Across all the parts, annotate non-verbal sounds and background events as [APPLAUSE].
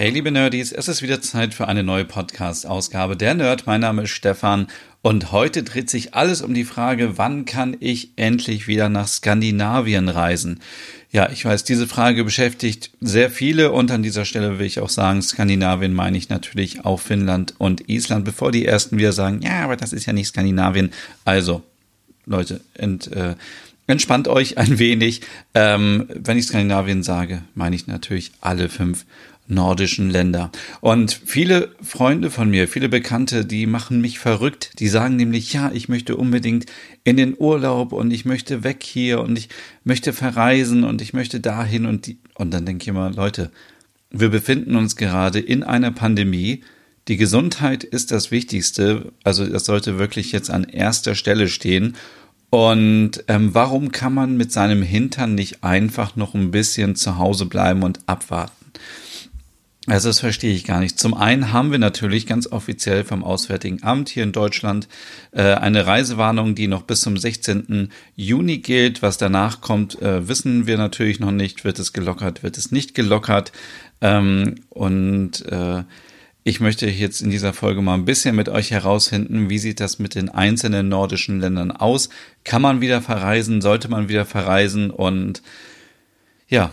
Hey liebe Nerdies, es ist wieder Zeit für eine neue Podcast-Ausgabe. Der Nerd, mein Name ist Stefan und heute dreht sich alles um die Frage, wann kann ich endlich wieder nach Skandinavien reisen? Ja, ich weiß, diese Frage beschäftigt sehr viele und an dieser Stelle will ich auch sagen, Skandinavien meine ich natürlich auch Finnland und Island, bevor die ersten wieder sagen, ja, aber das ist ja nicht Skandinavien. Also, Leute, ent, äh, entspannt euch ein wenig. Ähm, wenn ich Skandinavien sage, meine ich natürlich alle fünf nordischen Länder. Und viele Freunde von mir, viele Bekannte, die machen mich verrückt. Die sagen nämlich, ja, ich möchte unbedingt in den Urlaub und ich möchte weg hier und ich möchte verreisen und ich möchte dahin und die, und dann denke ich immer, Leute, wir befinden uns gerade in einer Pandemie. Die Gesundheit ist das Wichtigste. Also das sollte wirklich jetzt an erster Stelle stehen. Und ähm, warum kann man mit seinem Hintern nicht einfach noch ein bisschen zu Hause bleiben und abwarten? Also das verstehe ich gar nicht. Zum einen haben wir natürlich ganz offiziell vom Auswärtigen Amt hier in Deutschland äh, eine Reisewarnung, die noch bis zum 16. Juni gilt. Was danach kommt, äh, wissen wir natürlich noch nicht. Wird es gelockert, wird es nicht gelockert? Ähm, und äh, ich möchte jetzt in dieser Folge mal ein bisschen mit euch herausfinden, wie sieht das mit den einzelnen nordischen Ländern aus? Kann man wieder verreisen? Sollte man wieder verreisen? Und ja,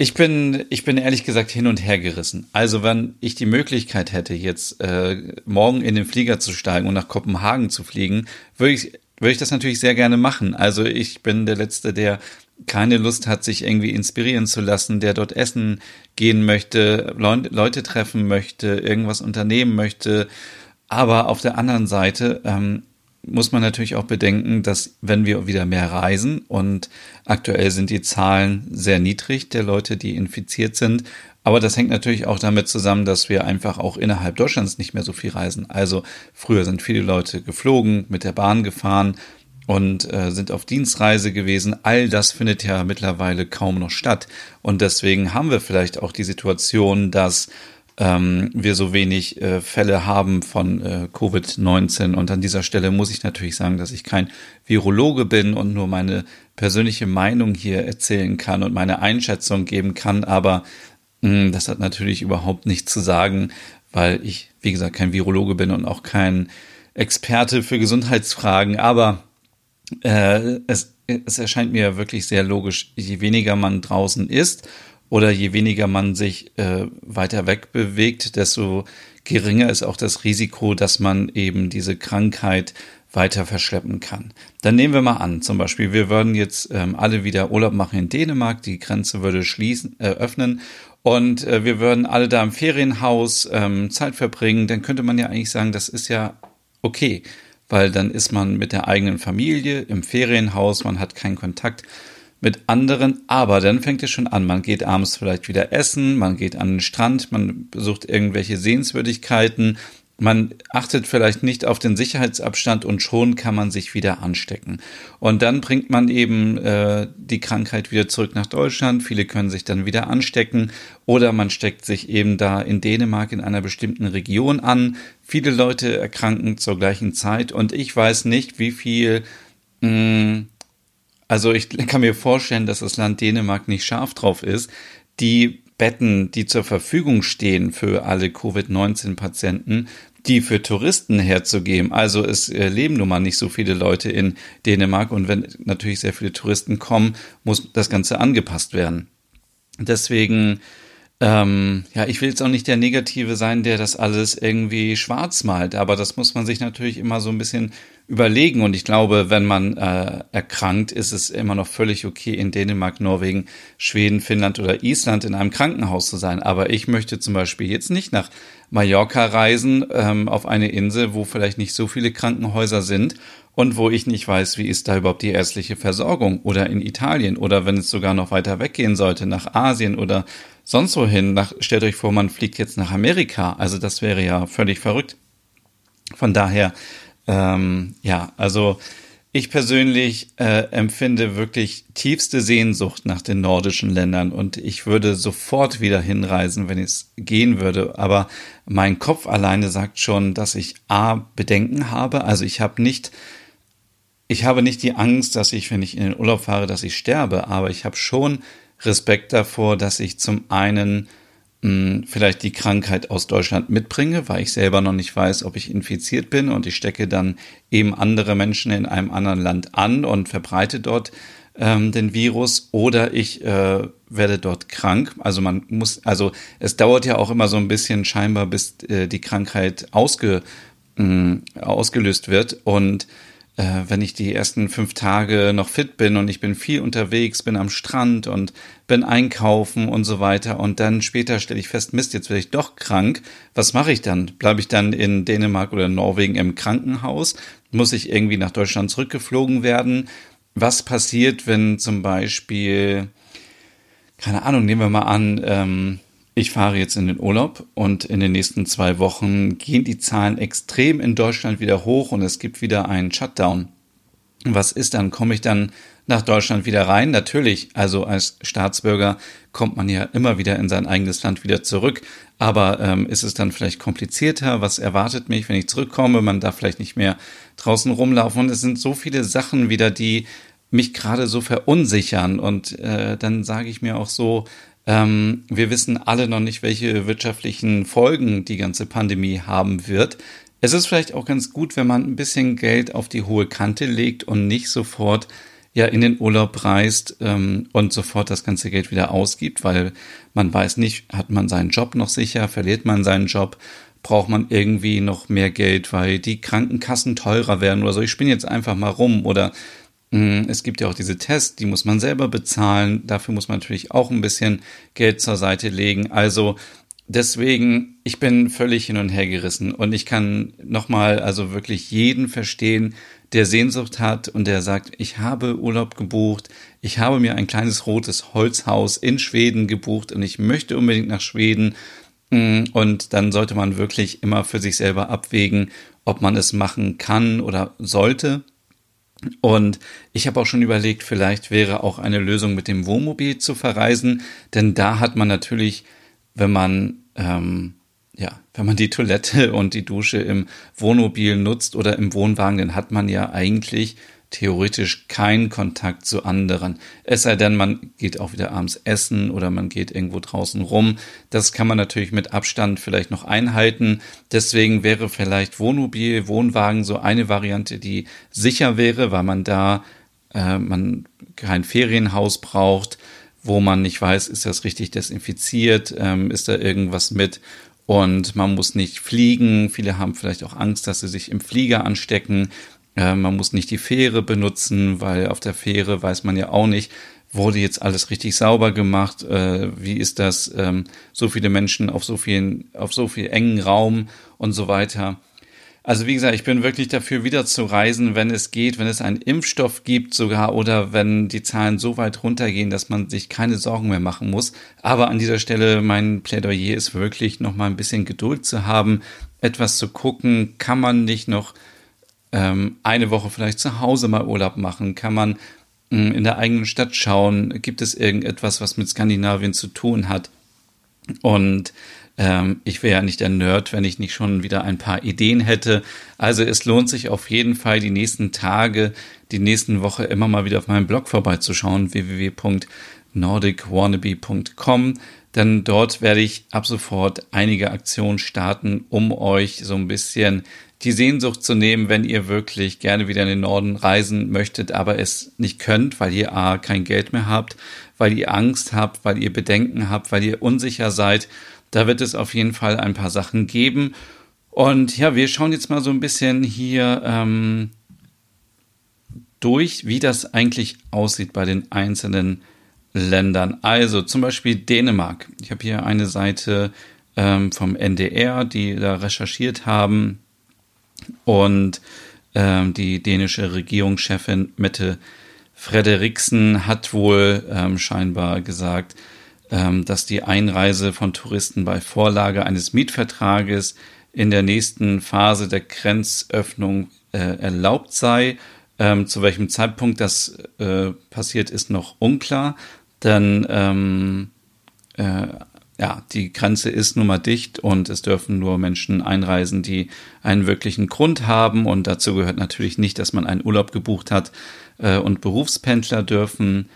ich bin, ich bin ehrlich gesagt hin und her gerissen. Also wenn ich die Möglichkeit hätte, jetzt äh, morgen in den Flieger zu steigen und nach Kopenhagen zu fliegen, würde ich, würde ich das natürlich sehr gerne machen. Also ich bin der Letzte, der keine Lust hat, sich irgendwie inspirieren zu lassen, der dort essen gehen möchte, Leute treffen möchte, irgendwas unternehmen möchte. Aber auf der anderen Seite ähm, muss man natürlich auch bedenken, dass wenn wir wieder mehr reisen und aktuell sind die Zahlen sehr niedrig der Leute, die infiziert sind, aber das hängt natürlich auch damit zusammen, dass wir einfach auch innerhalb Deutschlands nicht mehr so viel reisen. Also früher sind viele Leute geflogen, mit der Bahn gefahren und äh, sind auf Dienstreise gewesen. All das findet ja mittlerweile kaum noch statt. Und deswegen haben wir vielleicht auch die Situation, dass ähm, wir so wenig äh, Fälle haben von äh, Covid-19. Und an dieser Stelle muss ich natürlich sagen, dass ich kein Virologe bin und nur meine persönliche Meinung hier erzählen kann und meine Einschätzung geben kann. Aber mh, hm, das hat natürlich überhaupt nichts zu sagen, weil ich, wie gesagt, kein Virologe bin und auch kein Experte für Gesundheitsfragen. Aber äh, es, es erscheint mir wirklich sehr logisch, je weniger man draußen ist, oder je weniger man sich äh, weiter weg bewegt, desto geringer ist auch das Risiko, dass man eben diese Krankheit weiter verschleppen kann. Dann nehmen wir mal an, zum Beispiel, wir würden jetzt ähm, alle wieder Urlaub machen in Dänemark, die Grenze würde schließen, äh, öffnen und äh, wir würden alle da im Ferienhaus ähm, Zeit verbringen, dann könnte man ja eigentlich sagen, das ist ja okay, weil dann ist man mit der eigenen Familie im Ferienhaus, man hat keinen Kontakt mit anderen, aber dann fängt es schon an. Man geht abends vielleicht wieder essen, man geht an den Strand, man besucht irgendwelche Sehenswürdigkeiten, man achtet vielleicht nicht auf den Sicherheitsabstand und schon kann man sich wieder anstecken. Und dann bringt man eben äh, die Krankheit wieder zurück nach Deutschland. Viele können sich dann wieder anstecken oder man steckt sich eben da in Dänemark in einer bestimmten Region an. Viele Leute erkranken zur gleichen Zeit und ich weiß nicht, wie viel mh, also ich kann mir vorstellen, dass das Land Dänemark nicht scharf drauf ist, die Betten, die zur Verfügung stehen für alle Covid-19-Patienten, die für Touristen herzugeben. Also es äh, leben nun mal nicht so viele Leute in Dänemark und wenn natürlich sehr viele Touristen kommen, muss das Ganze angepasst werden. Deswegen ähm, ja, ich will jetzt auch nicht der Negative sein, der das alles irgendwie schwarz malt, aber das muss man sich natürlich immer so ein bisschen überlegen. Und ich glaube, wenn man äh, erkrankt, ist es immer noch völlig okay, in Dänemark, Norwegen, Schweden, Finnland oder Island in einem Krankenhaus zu sein. Aber ich möchte zum Beispiel jetzt nicht nach Mallorca reisen, ähm, auf eine Insel, wo vielleicht nicht so viele Krankenhäuser sind und wo ich nicht weiß, wie ist da überhaupt die ärztliche Versorgung oder in Italien oder wenn es sogar noch weiter weggehen sollte, nach Asien oder sonst wohin. Nach, stellt euch vor, man fliegt jetzt nach Amerika. Also das wäre ja völlig verrückt. Von daher, ähm, ja, also ich persönlich äh, empfinde wirklich tiefste Sehnsucht nach den nordischen Ländern und ich würde sofort wieder hinreisen, wenn es gehen würde. Aber mein Kopf alleine sagt schon, dass ich A Bedenken habe. Also ich habe nicht, ich habe nicht die Angst, dass ich, wenn ich in den Urlaub fahre, dass ich sterbe, aber ich habe schon Respekt davor, dass ich zum einen mh, vielleicht die Krankheit aus Deutschland mitbringe, weil ich selber noch nicht weiß, ob ich infiziert bin. Und ich stecke dann eben andere Menschen in einem anderen Land an und verbreite dort ähm, den Virus. Oder ich äh, werde dort krank. Also man muss, also es dauert ja auch immer so ein bisschen scheinbar, bis äh, die Krankheit ausge, mh, ausgelöst wird. Und äh, wenn ich die ersten fünf Tage noch fit bin und ich bin viel unterwegs, bin am Strand und bin einkaufen und so weiter und dann später stelle ich fest, Mist, jetzt werde ich doch krank. Was mache ich dann? Bleibe ich dann in Dänemark oder Norwegen im Krankenhaus? Muss ich irgendwie nach Deutschland zurückgeflogen werden? Was passiert, wenn zum Beispiel, keine Ahnung, nehmen wir mal an, ähm, ich fahre jetzt in den Urlaub und in den nächsten zwei Wochen gehen die Zahlen extrem in Deutschland wieder hoch und es gibt wieder einen Shutdown. Was ist dann? Komme ich dann nach Deutschland wieder rein? Natürlich, also als Staatsbürger kommt man ja immer wieder in sein eigenes Land wieder zurück. Aber ähm, ist es dann vielleicht komplizierter? Was erwartet mich, wenn ich zurückkomme? Man darf vielleicht nicht mehr draußen rumlaufen. Und es sind so viele Sachen wieder, die mich gerade so verunsichern. Und äh, dann sage ich mir auch so, ähm, wir wissen alle noch nicht, welche wirtschaftlichen Folgen die ganze Pandemie haben wird. Es ist vielleicht auch ganz gut, wenn man ein bisschen Geld auf die hohe Kante legt und nicht sofort ja in den Urlaub reist ähm, und sofort das ganze Geld wieder ausgibt, weil man weiß nicht, hat man seinen Job noch sicher, verliert man seinen Job, braucht man irgendwie noch mehr Geld, weil die Krankenkassen teurer werden oder so. Ich spinne jetzt einfach mal rum oder es gibt ja auch diese Tests, die muss man selber bezahlen. Dafür muss man natürlich auch ein bisschen Geld zur Seite legen. Also deswegen, ich bin völlig hin und her gerissen und ich kann nochmal also wirklich jeden verstehen, der Sehnsucht hat und der sagt, ich habe Urlaub gebucht, ich habe mir ein kleines rotes Holzhaus in Schweden gebucht und ich möchte unbedingt nach Schweden. Mm, und dann sollte man wirklich immer für sich selber abwägen, ob man es machen kann oder sollte. Und ich habe auch schon überlegt, vielleicht wäre auch eine Lösung mit dem Wohnmobil zu verreisen, denn da hat man natürlich, wenn man ähm, ja, wenn man die Toilette [LAUGHS] und die Dusche im Wohnmobil nutzt oder im Wohnwagen, dann hat man ja eigentlich theoretisch keinen Kontakt zu anderen. Es sei denn, man geht auch wieder abends essen oder man geht irgendwo draußen rum. Das kann man natürlich mit Abstand vielleicht noch einhalten. Deswegen wäre vielleicht Wohnmobil, Wohnwagen so eine Variante, die sicher wäre, weil man da äh, man kein Ferienhaus braucht, wo man nicht weiß, ist das richtig desinfiziert, ähm, ist da irgendwas mit und man muss nicht fliegen. Viele haben vielleicht auch Angst, dass sie sich im Flieger anstecken. Äh, man muss nicht die Fähre benutzen, weil auf der Fähre weiß man ja auch nicht, wurde jetzt alles richtig sauber gemacht? Äh, wie ist das? Ähm, so viele Menschen auf so vielen, auf so viel engen Raum und so weiter. Also wie gesagt, ich bin wirklich dafür, wieder zu reisen, wenn es geht, wenn es einen Impfstoff gibt sogar oder wenn die Zahlen so weit runtergehen, dass man sich keine Sorgen mehr machen muss. Aber an dieser Stelle mein Plädoyer ist wirklich noch mal ein bisschen Geduld zu haben, etwas zu gucken, kann man nicht noch ähm, eine Woche vielleicht zu Hause mal Urlaub machen? Kann man mh, mm, in der eigenen Stadt schauen? Gibt es irgendetwas, was mit Skandinavien zu tun hat? Und ähm, ich wäre ja nicht der Nerd, wenn ich nicht schon wieder ein paar Ideen hätte. Also es lohnt sich auf jeden Fall die nächsten Tage, die nächsten Woche immer mal wieder auf meinem Blog vorbeizuschauen, www.nordicwannabe.com denn dort werde ich ab sofort einige Aktionen starten, um euch so ein bisschen die Sehnsucht zu nehmen, wenn ihr wirklich gerne wieder in den Norden reisen möchtet, aber es nicht könnt, weil ihr A, kein Geld mehr habt, weil ihr Angst habt, weil ihr Bedenken habt, weil ihr unsicher seid. Da wird es auf jeden Fall ein paar Sachen geben. Und ja, wir schauen jetzt mal so ein bisschen hier ähm, durch, wie das eigentlich aussieht bei den einzelnen Ländern. Also zum Beispiel Dänemark. Ich habe hier eine Seite ähm, vom NDR, die da recherchiert haben und ähm, die dänische Regierungschefin Mette Frederiksen hat wohl ähm, scheinbar gesagt, ähm, dass die Einreise von Touristen bei Vorlage eines Mietvertrages in der nächsten Phase der Grenzöffnung äh, erlaubt sei. Ähm, zu welchem Zeitpunkt das äh, passiert, ist noch unklar. Denn ähm, äh, ja, die Grenze ist nun mal dicht und es dürfen nur Menschen einreisen, die einen wirklichen Grund haben. Und dazu gehört natürlich nicht, dass man einen Urlaub gebucht hat äh, und Berufspendler dürfen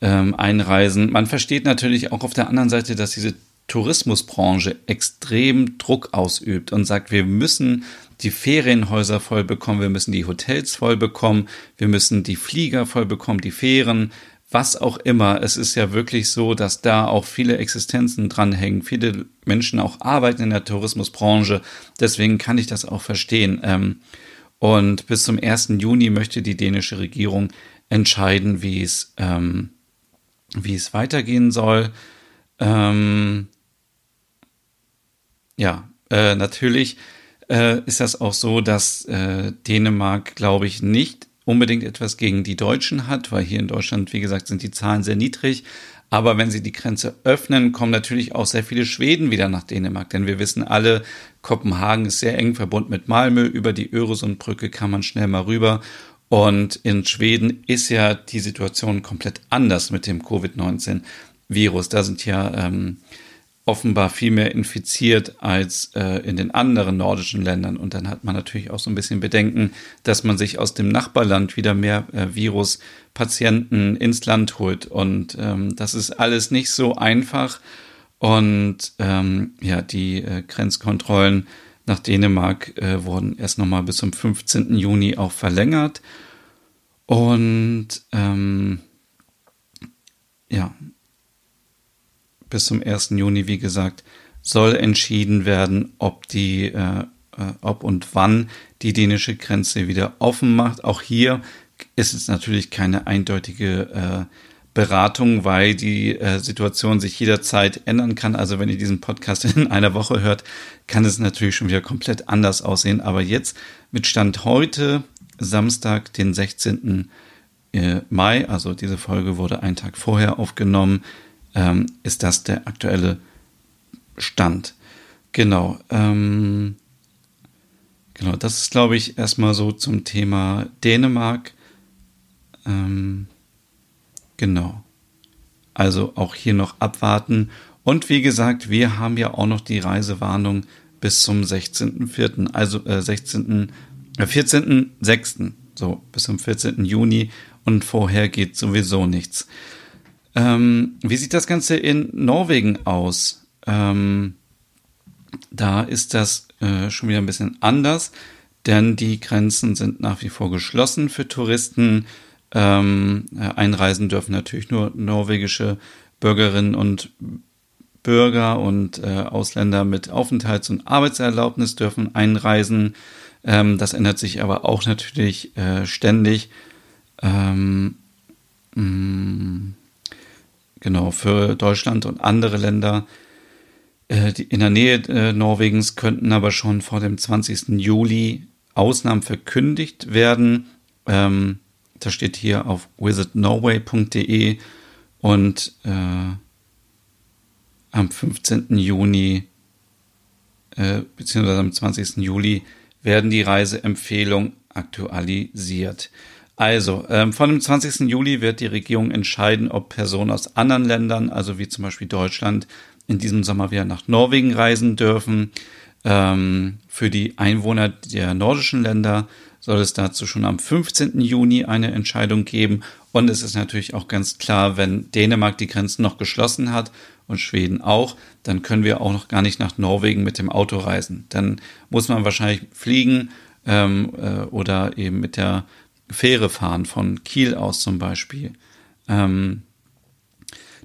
ähm, einreisen. Man versteht natürlich auch auf der anderen Seite, dass diese Tourismusbranche extrem Druck ausübt und sagt, wir müssen die Ferienhäuser voll bekommen, wir müssen die Hotels voll bekommen, wir müssen die Flieger voll bekommen, die Fähren, was auch immer. Es ist ja wirklich so, dass da auch viele Existenzen dranhängen, viele Menschen auch arbeiten in der Tourismusbranche. Deswegen kann ich das auch verstehen. Ähm, und bis zum 1. Juni möchte die dänische Regierung entscheiden, wie es, ähm, wie es weitergehen soll. Ähm, ja, äh, natürlich äh, ist das auch so, dass äh, Dänemark, glaube ich, nicht unbedingt etwas gegen die Deutschen hat, weil hier in Deutschland, wie gesagt, sind die Zahlen sehr niedrig. Aber wenn sie die Grenze öffnen, kommen natürlich auch sehr viele Schweden wieder nach Dänemark. Denn wir wissen alle, Kopenhagen ist sehr eng verbunden mit Malmö. Über die Öresundbrücke kann man schnell mal rüber. Und in Schweden ist ja die Situation komplett anders mit dem Covid-19-Virus. Da sind ja ähm, offenbar viel mehr infiziert als äh, in den anderen nordischen Ländern. Und dann hat man natürlich auch so ein bisschen Bedenken, dass man sich aus dem Nachbarland wieder mehr äh, Viruspatienten ins Land holt. Und ähm, das ist alles nicht so einfach. Und ähm, ja, die äh, Grenzkontrollen nach Dänemark äh, wurden erst nochmal bis zum 15. Juni auch verlängert. Und ähm, ja, bis zum 1. Juni, wie gesagt, soll entschieden werden, ob die, äh, äh, ob und wann die dänische Grenze wieder offen macht. Auch hier ist es natürlich keine eindeutige äh, Beratung, weil die äh, Situation sich jederzeit ändern kann. Also wenn ihr diesen Podcast in [LAUGHS] einer Woche hört, kann es natürlich schon wieder komplett anders aussehen. Aber jetzt mit Stand heute, Samstag, den 16. Äh, Mai, also diese Folge wurde einen Tag vorher aufgenommen, ähm, ist das der aktuelle Stand. Genau. Ähm, genau, das ist, glaube ich, erstmal so zum Thema Dänemark. Ähm, genau. Also auch hier noch abwarten. Und wie gesagt, wir haben ja auch noch die Reisewarnung bis zum 16.04., also äh, 16., äh, 14.06., so bis zum 14. Juni und vorher geht sowieso nichts. Ähm, wie sieht das Ganze in Norwegen aus? Ähm, da ist das äh, schon wieder ein bisschen anders, denn die Grenzen sind nach wie vor geschlossen für Touristen. Ähm, äh, einreisen dürfen natürlich nur norwegische Bürgerinnen und Bürger und äh, Ausländer mit Aufenthalts- und Arbeitserlaubnis dürfen einreisen. Ähm, das ändert sich aber auch natürlich äh, ständig. Ähm, mm, Genau, für Deutschland und andere Länder äh, in der Nähe äh, Norwegens könnten aber schon vor dem 20. Juli Ausnahmen verkündigt werden. Ähm, das steht hier auf visitnorway.de und äh, am 15. Juni äh, beziehungsweise am 20. Juli werden die Reiseempfehlungen aktualisiert. Also, ähm, von dem 20. Juli wird die Regierung entscheiden, ob Personen aus anderen Ländern, also wie zum Beispiel Deutschland, in diesem Sommer wieder nach Norwegen reisen dürfen. Ähm, für die Einwohner der nordischen Länder soll es dazu schon am 15. Juni eine Entscheidung geben. Und es ist natürlich auch ganz klar, wenn Dänemark die Grenzen noch geschlossen hat und Schweden auch, dann können wir auch noch gar nicht nach Norwegen mit dem Auto reisen. Dann muss man wahrscheinlich fliegen ähm, äh, oder eben mit der Fähre fahren, von Kiel aus zum Beispiel. Ähm,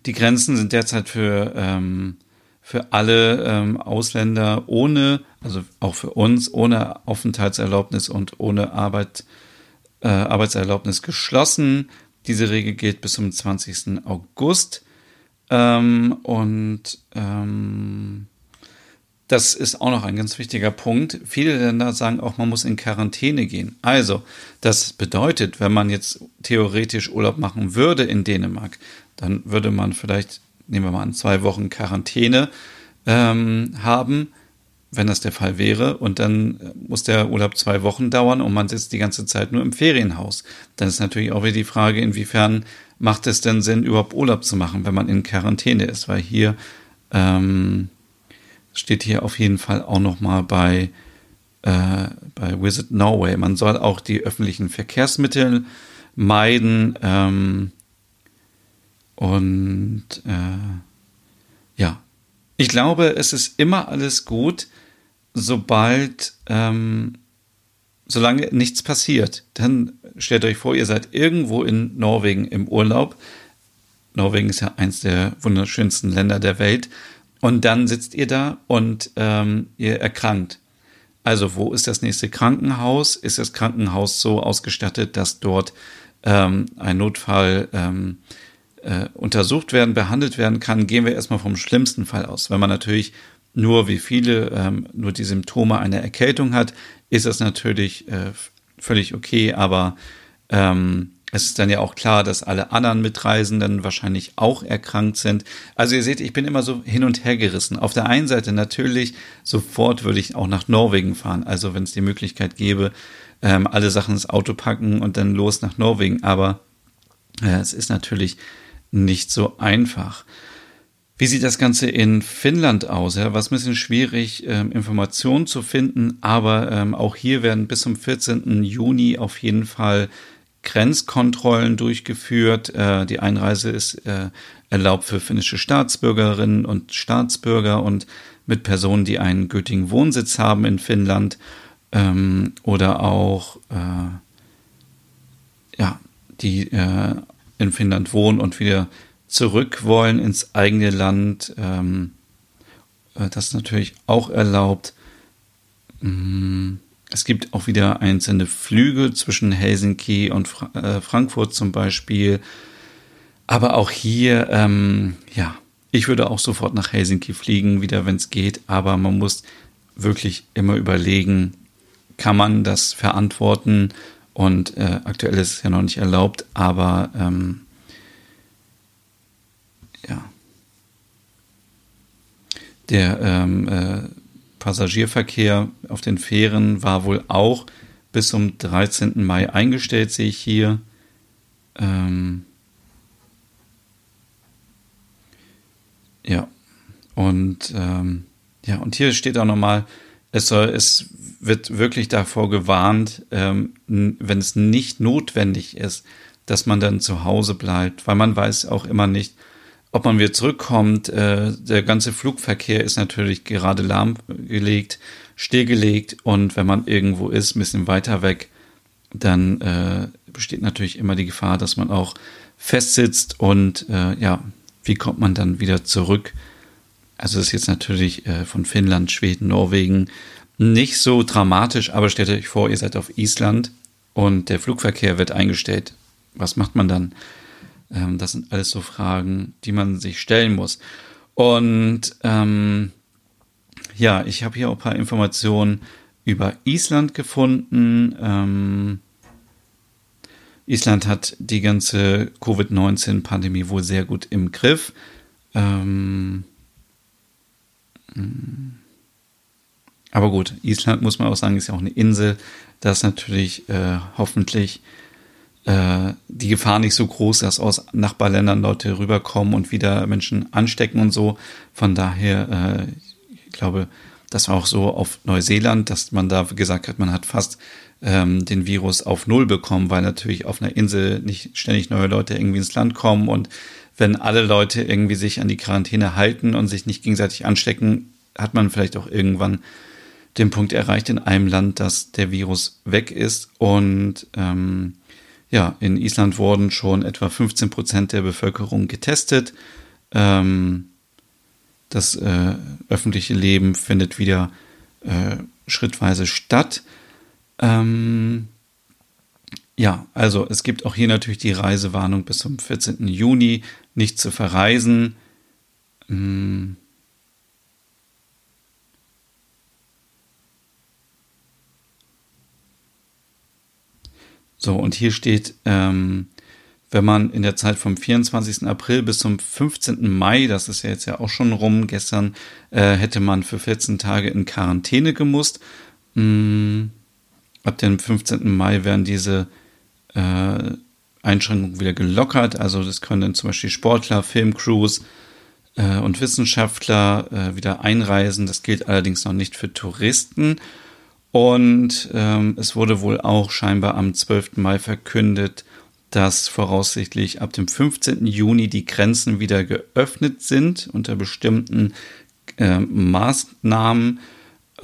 die Grenzen sind derzeit für, ähm, für alle ähm, Ausländer ohne, also auch für uns, ohne Aufenthaltserlaubnis und ohne Arbeit, äh, Arbeitserlaubnis geschlossen. Diese Regel gilt bis zum 20. August. Ähm, und ähm, das ist auch noch ein ganz wichtiger Punkt. Viele Länder sagen auch, man muss in Quarantäne gehen. Also, das bedeutet, wenn man jetzt theoretisch Urlaub machen würde in Dänemark, dann würde man vielleicht nehmen wir mal an, zwei Wochen Quarantäne ähm, haben, wenn das der Fall wäre. Und dann muss der Urlaub zwei Wochen dauern und man sitzt die ganze Zeit nur im Ferienhaus. Dann ist natürlich auch wieder die Frage, inwiefern macht es denn Sinn, überhaupt Urlaub zu machen, wenn man in Quarantäne ist, weil hier ähm, steht hier auf jeden Fall auch noch mal bei äh, bei Visit Norway. Man soll auch die öffentlichen Verkehrsmittel meiden ähm, und äh, ja, ich glaube, es ist immer alles gut, sobald ähm, solange nichts passiert. Dann stellt euch vor, ihr seid irgendwo in Norwegen im Urlaub. Norwegen ist ja eins der wunderschönsten Länder der Welt. Und dann sitzt ihr da und ähm, ihr erkrankt. Also wo ist das nächste Krankenhaus? Ist das Krankenhaus so ausgestattet, dass dort ähm, ein Notfall ähm, äh, untersucht werden, behandelt werden kann? Gehen wir erstmal vom schlimmsten Fall aus. Wenn man natürlich nur wie viele ähm, nur die Symptome einer Erkältung hat, ist das natürlich äh, völlig okay, aber ähm, es ist dann ja auch klar, dass alle anderen Mitreisenden wahrscheinlich auch erkrankt sind. Also ihr seht, ich bin immer so hin und her gerissen. Auf der einen Seite natürlich, sofort würde ich auch nach Norwegen fahren. Also wenn es die Möglichkeit gäbe, ähm, alle Sachen ins Auto packen und dann los nach Norwegen. Aber äh, es ist natürlich nicht so einfach. Wie sieht das Ganze in Finnland aus? Ja, was ein bisschen schwierig, ähm, Informationen zu finden, aber ähm, auch hier werden bis zum 14. Juni auf jeden Fall Grenzkontrollen durchgeführt. Äh, die Einreise ist äh, erlaubt für finnische Staatsbürgerinnen und Staatsbürger und mit Personen, die einen gültigen Wohnsitz haben in Finnland ähm, oder auch äh, ja, die äh, in Finnland wohnen und wieder zurück wollen ins eigene Land. Ähm, äh, das ist natürlich auch erlaubt. Mm, es gibt auch wieder einzelne Flüge zwischen Helsinki und Fra äh, Frankfurt zum Beispiel. Aber auch hier, ähm, ja, ich würde auch sofort nach Helsinki fliegen, wieder wenn es geht. Aber man muss wirklich immer überlegen, kann man das verantworten? Und äh, aktuell ist es ja noch nicht erlaubt, aber ähm, ja. Der ähm, äh, Passagierverkehr auf den Fähren war wohl auch bis zum 13. Mai eingestellt, sehe ich hier. Ähm ja, und ähm, ja, und hier steht auch nochmal, es soll, es wird wirklich davor gewarnt, ähm, wenn es nicht notwendig ist, dass man dann zu Hause bleibt, weil man weiß auch immer nicht, ob man wieder zurückkommt. Äh, der ganze Flugverkehr ist natürlich gerade lahmgelegt, stillgelegt und wenn man irgendwo ist, ein bisschen weiter weg, dann äh, besteht natürlich immer die Gefahr, dass man auch festsitzt und äh, ja, wie kommt man dann wieder zurück? Also das ist jetzt natürlich von Finnland, Schweden, Norwegen nicht so dramatisch, aber stellt euch vor, ihr seid auf Island und der Flugverkehr wird eingestellt. Was macht man dann? Ähm, das sind alles so Fragen, die man sich stellen muss. Und ähm, ja, ich habe hier auch ein paar Informationen über Island gefunden. Ähm, Island hat die ganze Covid-19-Pandemie wohl sehr gut im Griff. Ähm, aber gut, Island muss man auch sagen, ist ja auch eine Insel. Das natürlich äh, hoffentlich die Gefahr nicht so groß, dass aus Nachbarländern Leute rüberkommen und wieder Menschen anstecken und so. Von daher, äh, ich glaube, das war auch so auf Neuseeland, dass man da gesagt hat, man hat fast ähm, den Virus auf Null bekommen, weil natürlich auf einer Insel nicht ständig neue Leute irgendwie ins Land kommen und wenn alle Leute irgendwie sich an die Quarantäne halten und sich nicht gegenseitig anstecken, hat man vielleicht auch irgendwann den Punkt erreicht in einem Land, dass der Virus weg ist und ähm, ja, in Island wurden schon etwa 15 Prozent der Bevölkerung getestet. Ähm, das äh, öffentliche Leben findet wieder äh, schrittweise statt. Ähm, ja, also es gibt auch hier natürlich die Reisewarnung bis zum 14. Juni nicht zu verreisen. Ähm, So, und hier steht, ähm, wenn man in der Zeit vom 24. April bis zum 15. Mai, das ist ja jetzt ja auch schon rum, gestern äh, hätte man für 14 Tage in Quarantäne gemusst. Mm, ab dem 15. Mai werden diese äh, Einschränkungen wieder gelockert. Also das können dann zum Beispiel Sportler, Filmcrews äh, und Wissenschaftler äh, wieder einreisen. Das gilt allerdings noch nicht für Touristen. Und ähm, es wurde wohl auch scheinbar am 12. Mai verkündet, dass voraussichtlich ab dem 15. Juni die Grenzen wieder geöffnet sind unter bestimmten äh, Maßnahmen.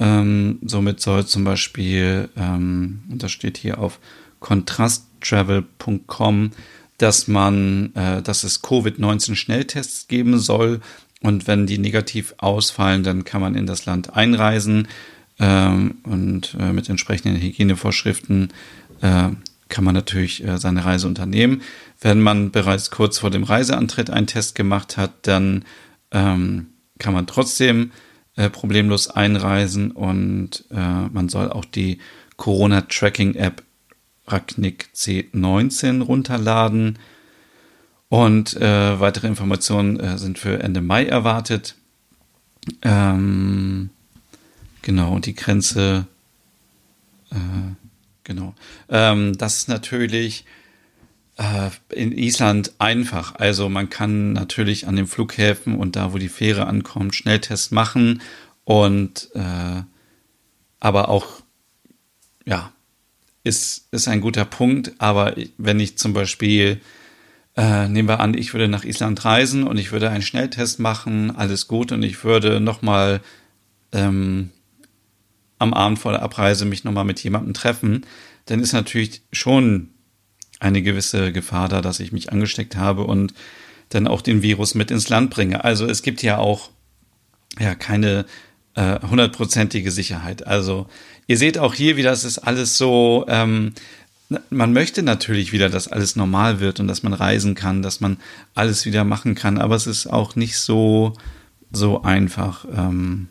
Ähm, somit soll zum Beispiel, ähm, und das steht hier auf contrasttravel.com, dass man, äh, dass es Covid-19 Schnelltests geben soll und wenn die negativ ausfallen, dann kann man in das Land einreisen ähm, und äh, mit entsprechenden Hygienevorschriften äh, kann man natürlich äh, seine Reise unternehmen. Wenn man bereits kurz vor dem Reiseantritt einen Test gemacht hat, dann ähm, kann man trotzdem äh, problemlos einreisen und äh, man soll auch die Corona-Tracking-App Racknick C19 runterladen. Und äh, weitere Informationen äh, sind für Ende Mai erwartet. Ähm, genau, und die Grenze äh, Genau. Ähm, das ist natürlich äh, in Island einfach. Also man kann natürlich an den Flughäfen und da, wo die Fähre ankommt, Schnelltests machen und äh, aber auch ja ist ist ein guter Punkt. Aber wenn ich zum Beispiel äh, nehmen wir an, ich würde nach Island reisen und ich würde einen Schnelltest machen, alles gut und ich würde noch mal ähm, am Abend vor der Abreise mich nochmal mit jemandem treffen, dann ist natürlich schon eine gewisse Gefahr da, dass ich mich angesteckt habe und dann auch den Virus mit ins Land bringe. Also es gibt ja auch ja keine äh, hundertprozentige Sicherheit. Also ihr seht auch hier wieder, es ist alles so, ähm, man möchte natürlich wieder, dass alles normal wird und dass man reisen kann, dass man alles wieder machen kann, aber es ist auch nicht so, so einfach. Ähm,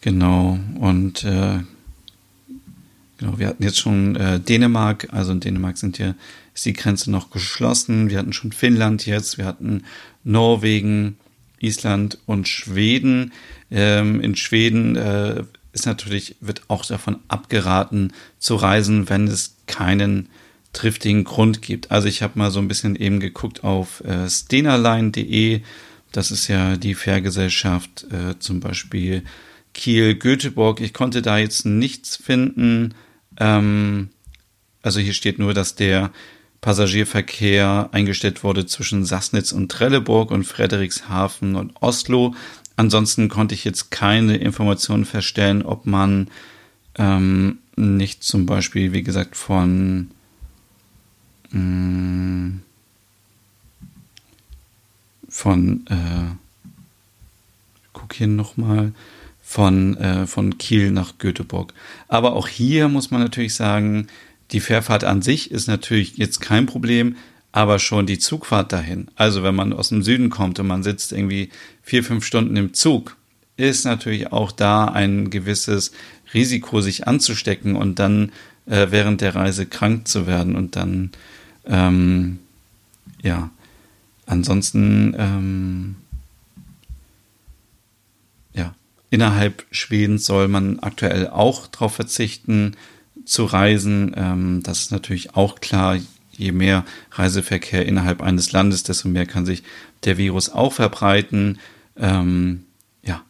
Genau, und äh, genau, wir hatten jetzt schon äh, Dänemark, also in Dänemark sind hier, ist die Grenze noch geschlossen. Wir hatten schon Finnland jetzt, wir hatten Norwegen, Island und Schweden. Ähm, in Schweden äh, ist natürlich, wird auch davon abgeraten zu reisen, wenn es keinen triftigen Grund gibt. Also ich habe mal so ein bisschen eben geguckt auf äh, stenaline.de. Das ist ja die Fährgesellschaft äh, zum Beispiel Kiel, Göteborg. Ich konnte da jetzt nichts finden. Ähm, also hier steht nur, dass der Passagierverkehr eingestellt wurde zwischen Sassnitz und Trelleborg und Frederikshafen und Oslo. Ansonsten konnte ich jetzt keine Informationen feststellen, ob man ähm, nicht zum Beispiel, wie gesagt, von mh, mm, von äh, guck hier nochmal von, äh, von Kiel nach Göteborg. Aber auch hier muss man natürlich sagen, die Fährfahrt an sich ist natürlich jetzt kein Problem, aber schon die Zugfahrt dahin. Also wenn man aus dem Süden kommt und man sitzt irgendwie vier, fünf Stunden im Zug, ist natürlich auch da ein gewisses Risiko, sich anzustecken und dann äh, während der Reise krank zu werden und dann, ähm, ja, ansonsten, ähm, Innerhalb Schwedens soll man aktuell auch darauf verzichten zu reisen. Ähm, das ist natürlich auch klar. Je mehr Reiseverkehr innerhalb eines Landes, desto mehr kann sich der Virus auch verbreiten. Ähm, ja,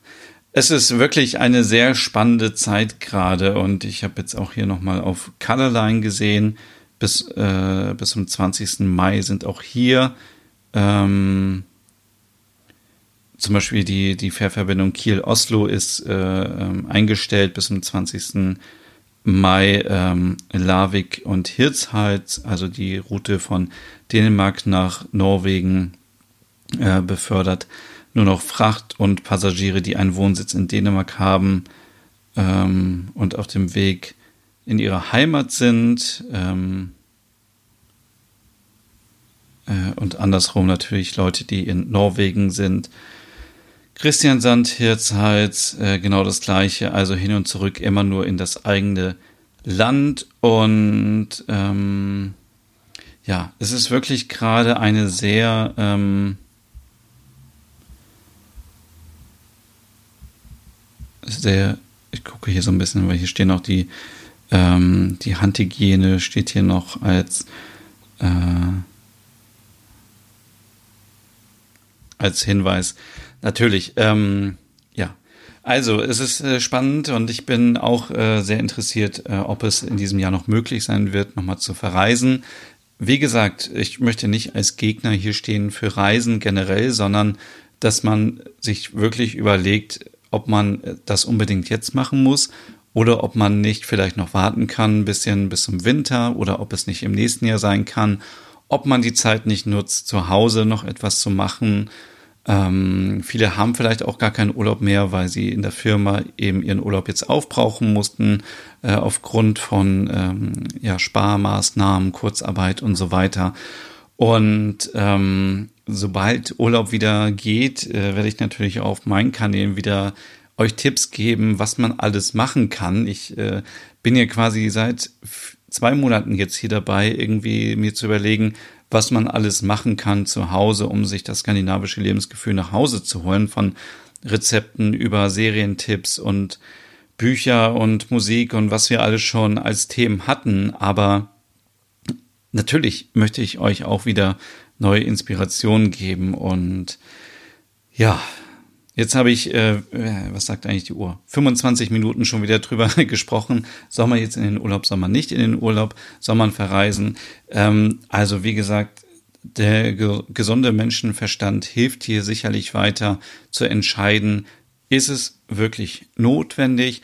es ist wirklich eine sehr spannende Zeit gerade und ich habe jetzt auch hier nochmal auf Colorline gesehen. Bis, äh, bis zum 20. Mai sind auch hier ähm, zum Beispiel die, die Fährverbindung Kiel-Oslo ist äh, ähm, eingestellt bis zum 20. Mai ähm, Larvik und Hirtshals, also die Route von Dänemark nach Norwegen äh, befördert. Nur noch Fracht und Passagiere, die einen Wohnsitz in Dänemark haben ähm, und auf dem Weg in ihre Heimat sind. Ähm, äh, und andersrum natürlich Leute, die in Norwegen sind Christian Sand, Hirzhals, äh, genau das gleiche, also hin und zurück immer nur in das eigene Land. Und ähm, ja, es ist wirklich gerade eine sehr ähm, sehr, ich gucke hier so ein bisschen, weil hier stehen auch die, ähm, die Handhygiene steht hier noch als äh, als Hinweis. Natürlich, ähm, ja. Also, es ist äh, spannend und ich bin auch äh, sehr interessiert, äh, ob es in diesem Jahr noch möglich sein wird, nochmal zu verreisen. Wie gesagt, ich möchte nicht als Gegner hier stehen für Reisen generell, sondern dass man sich wirklich überlegt, ob man das unbedingt jetzt machen muss oder ob man nicht vielleicht noch warten kann, ein bisschen bis zum Winter oder ob es nicht im nächsten Jahr sein kann, ob man die Zeit nicht nutzt, zu Hause noch etwas zu machen. Ähm, viele haben vielleicht auch gar keinen Urlaub mehr, weil sie in der Firma eben ihren Urlaub jetzt aufbrauchen mussten, äh, aufgrund von ähm, ja, Sparmaßnahmen, Kurzarbeit und so weiter. Und ähm, sobald Urlaub wieder geht, äh, werde ich natürlich auf meinen Kanälen wieder euch Tipps geben, was man alles machen kann. Ich äh, bin ja quasi seit zwei Monaten jetzt hier dabei, irgendwie mir zu überlegen, was man alles machen kann zu Hause, um sich das skandinavische Lebensgefühl nach Hause zu holen, von Rezepten über Serientipps und Bücher und Musik und was wir alles schon als Themen hatten. Aber natürlich möchte ich euch auch wieder neue Inspirationen geben. Und ja, jetzt habe ich, äh, was sagt eigentlich die Uhr? 25 Minuten schon wieder drüber [LAUGHS] gesprochen. Soll man jetzt in den Urlaub, soll man nicht in den Urlaub, soll man verreisen? Ähm, also wie gesagt, der ge gesunde Menschenverstand hilft hier sicherlich weiter zu entscheiden, ist es wirklich notwendig,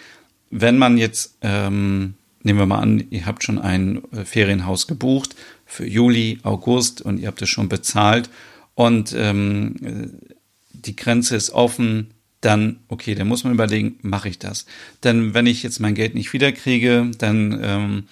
wenn man jetzt, ähm, nehmen wir mal an, ihr habt schon ein äh, Ferienhaus gebucht für Juli, August und ihr habt es schon bezahlt und ähm, die Grenze ist offen, dann, okay, dann muss man überlegen, mache ich das? Denn wenn ich jetzt mein Geld nicht wiederkriege, dann ähm,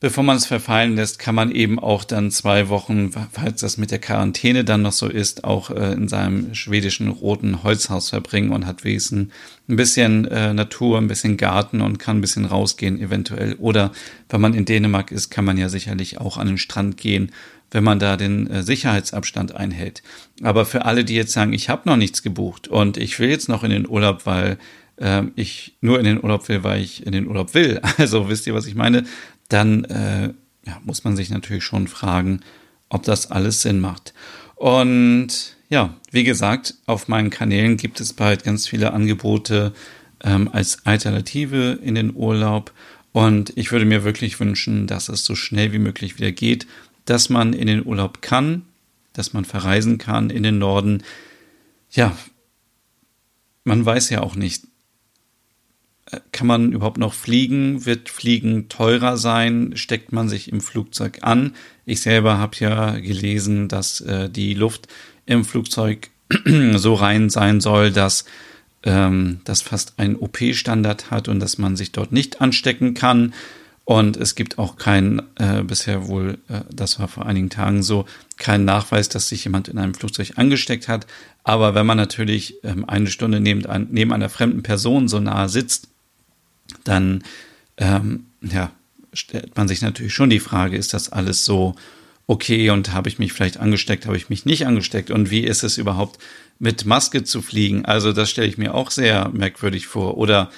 bevor man es verfallen lässt, kann man eben auch dann zwei Wochen, falls das mit der Quarantäne dann noch so ist, auch äh, in seinem schwedischen roten Holzhaus verbringen und hat wenigstens ein bisschen äh, Natur, ein bisschen Garten und kann ein bisschen rausgehen eventuell. Oder wenn man in Dänemark ist, kann man ja sicherlich auch an den Strand gehen, wenn man da den äh, Sicherheitsabstand einhält. Aber für alle, die jetzt sagen, ich habe noch nichts gebucht und ich will jetzt noch in den Urlaub, weil äh, ich nur in den Urlaub will, weil ich in den Urlaub will. [LAUGHS] Also wisst ihr, was ich meine? dann äh, ja, muss man sich natürlich schon fragen, ob das alles Sinn macht. Und ja, wie gesagt, auf meinen Kanälen gibt es bald ganz viele Angebote ähm, als Alternative in den Urlaub. Und ich würde mir wirklich wünschen, dass es so schnell wie möglich wieder geht, dass man in den Urlaub kann, dass man verreisen kann in den Norden. Ja, man weiß ja auch nicht, kann man überhaupt noch fliegen? Wird Fliegen teurer sein? Steckt man sich im Flugzeug an? Ich selber habe ja gelesen, dass äh, die Luft im Flugzeug [CLEARS THROAT] so rein sein soll, dass ähm, das fast einen OP-Standard hat und dass man sich dort nicht anstecken kann. Und es gibt auch keinen, äh, bisher wohl, äh, das war vor einigen Tagen so, keinen Nachweis, dass sich jemand in einem Flugzeug angesteckt hat. Aber wenn man natürlich ähm, eine Stunde neben, neben einer fremden Person so nahe sitzt, dann ähm, ja, stellt man sich natürlich schon die Frage, ist das alles so okay und habe ich mich vielleicht angesteckt, habe ich mich nicht angesteckt und wie ist es überhaupt mit Maske zu fliegen? Also das stelle ich mir auch sehr merkwürdig vor. Oder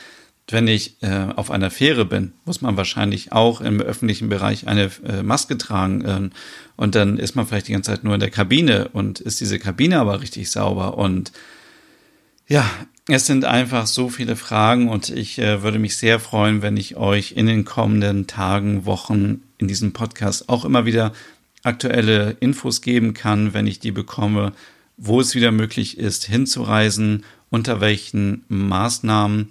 wenn ich äh, auf einer Fähre bin, muss man wahrscheinlich auch im öffentlichen Bereich eine äh, Maske tragen. Äh, und dann ist man vielleicht die ganze Zeit nur in der Kabine und ist diese Kabine aber richtig sauber. Und ja, es sind einfach so viele Fragen und ich äh, würde mich sehr freuen, wenn ich euch in den kommenden Tagen, Wochen in diesem Podcast auch immer wieder aktuelle Infos geben kann, wenn ich die bekomme, wo es wieder möglich ist, hinzureisen, unter welchen Maßnahmen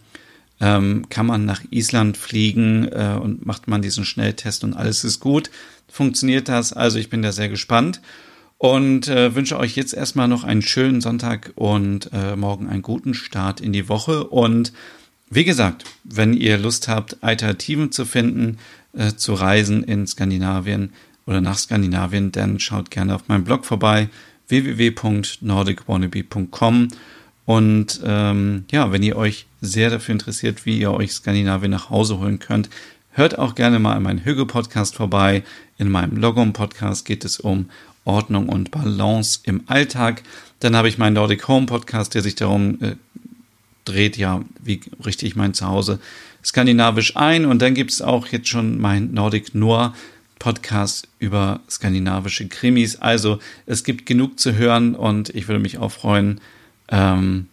ähm, kann man nach Island fliegen äh, und macht man diesen Schnelltest und alles ist gut. Funktioniert das? Also ich bin da sehr gespannt und äh, wünsche euch jetzt erstmal noch einen schönen Sonntag und äh, morgen einen guten Start in die Woche. Und wie gesagt, wenn ihr Lust habt, Alternativen zu finden, äh, zu reisen in Skandinavien oder nach Skandinavien, dann schaut gerne auf meinem Blog vorbei www.nordicwannabe.com und ähm, ja, wenn ihr euch sehr dafür interessiert, wie ihr euch Skandinavien nach Hause holen könnt, Hört auch gerne mal in meinen Hüge-Podcast vorbei. In meinem Logom-Podcast geht es um Ordnung und Balance im Alltag. Dann habe ich meinen Nordic Home Podcast, der sich darum äh, dreht, ja, wie richte ich mein Zuhause skandinavisch ein. Und dann gibt es auch jetzt schon mein Nordic Noir Podcast über skandinavische Krimis. Also es gibt genug zu hören und ich würde mich auch freuen, ähm,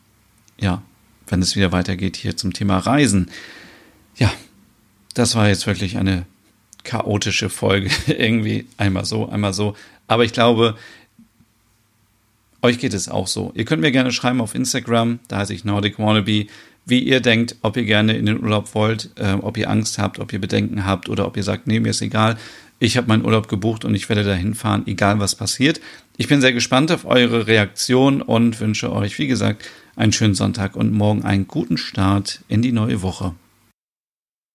ja, wenn es wieder weitergeht hier zum Thema Reisen. Ja, das war jetzt wirklich eine chaotische Folge. [LAUGHS] Irgendwie einmal so, einmal so. Aber ich glaube, euch geht es auch so. Ihr könnt mir gerne schreiben auf Instagram, da heiße ich Nordic Wannabe, wie ihr denkt, ob ihr gerne in den Urlaub wollt, äh, ob ihr Angst habt, ob ihr Bedenken habt oder ob ihr sagt, nee, mir ist egal. Ich habe meinen Urlaub gebucht und ich werde dahin fahren, egal was passiert. Ich bin sehr gespannt auf eure Reaktion und wünsche euch, wie gesagt, einen schönen Sonntag und morgen einen guten Start in die neue Woche.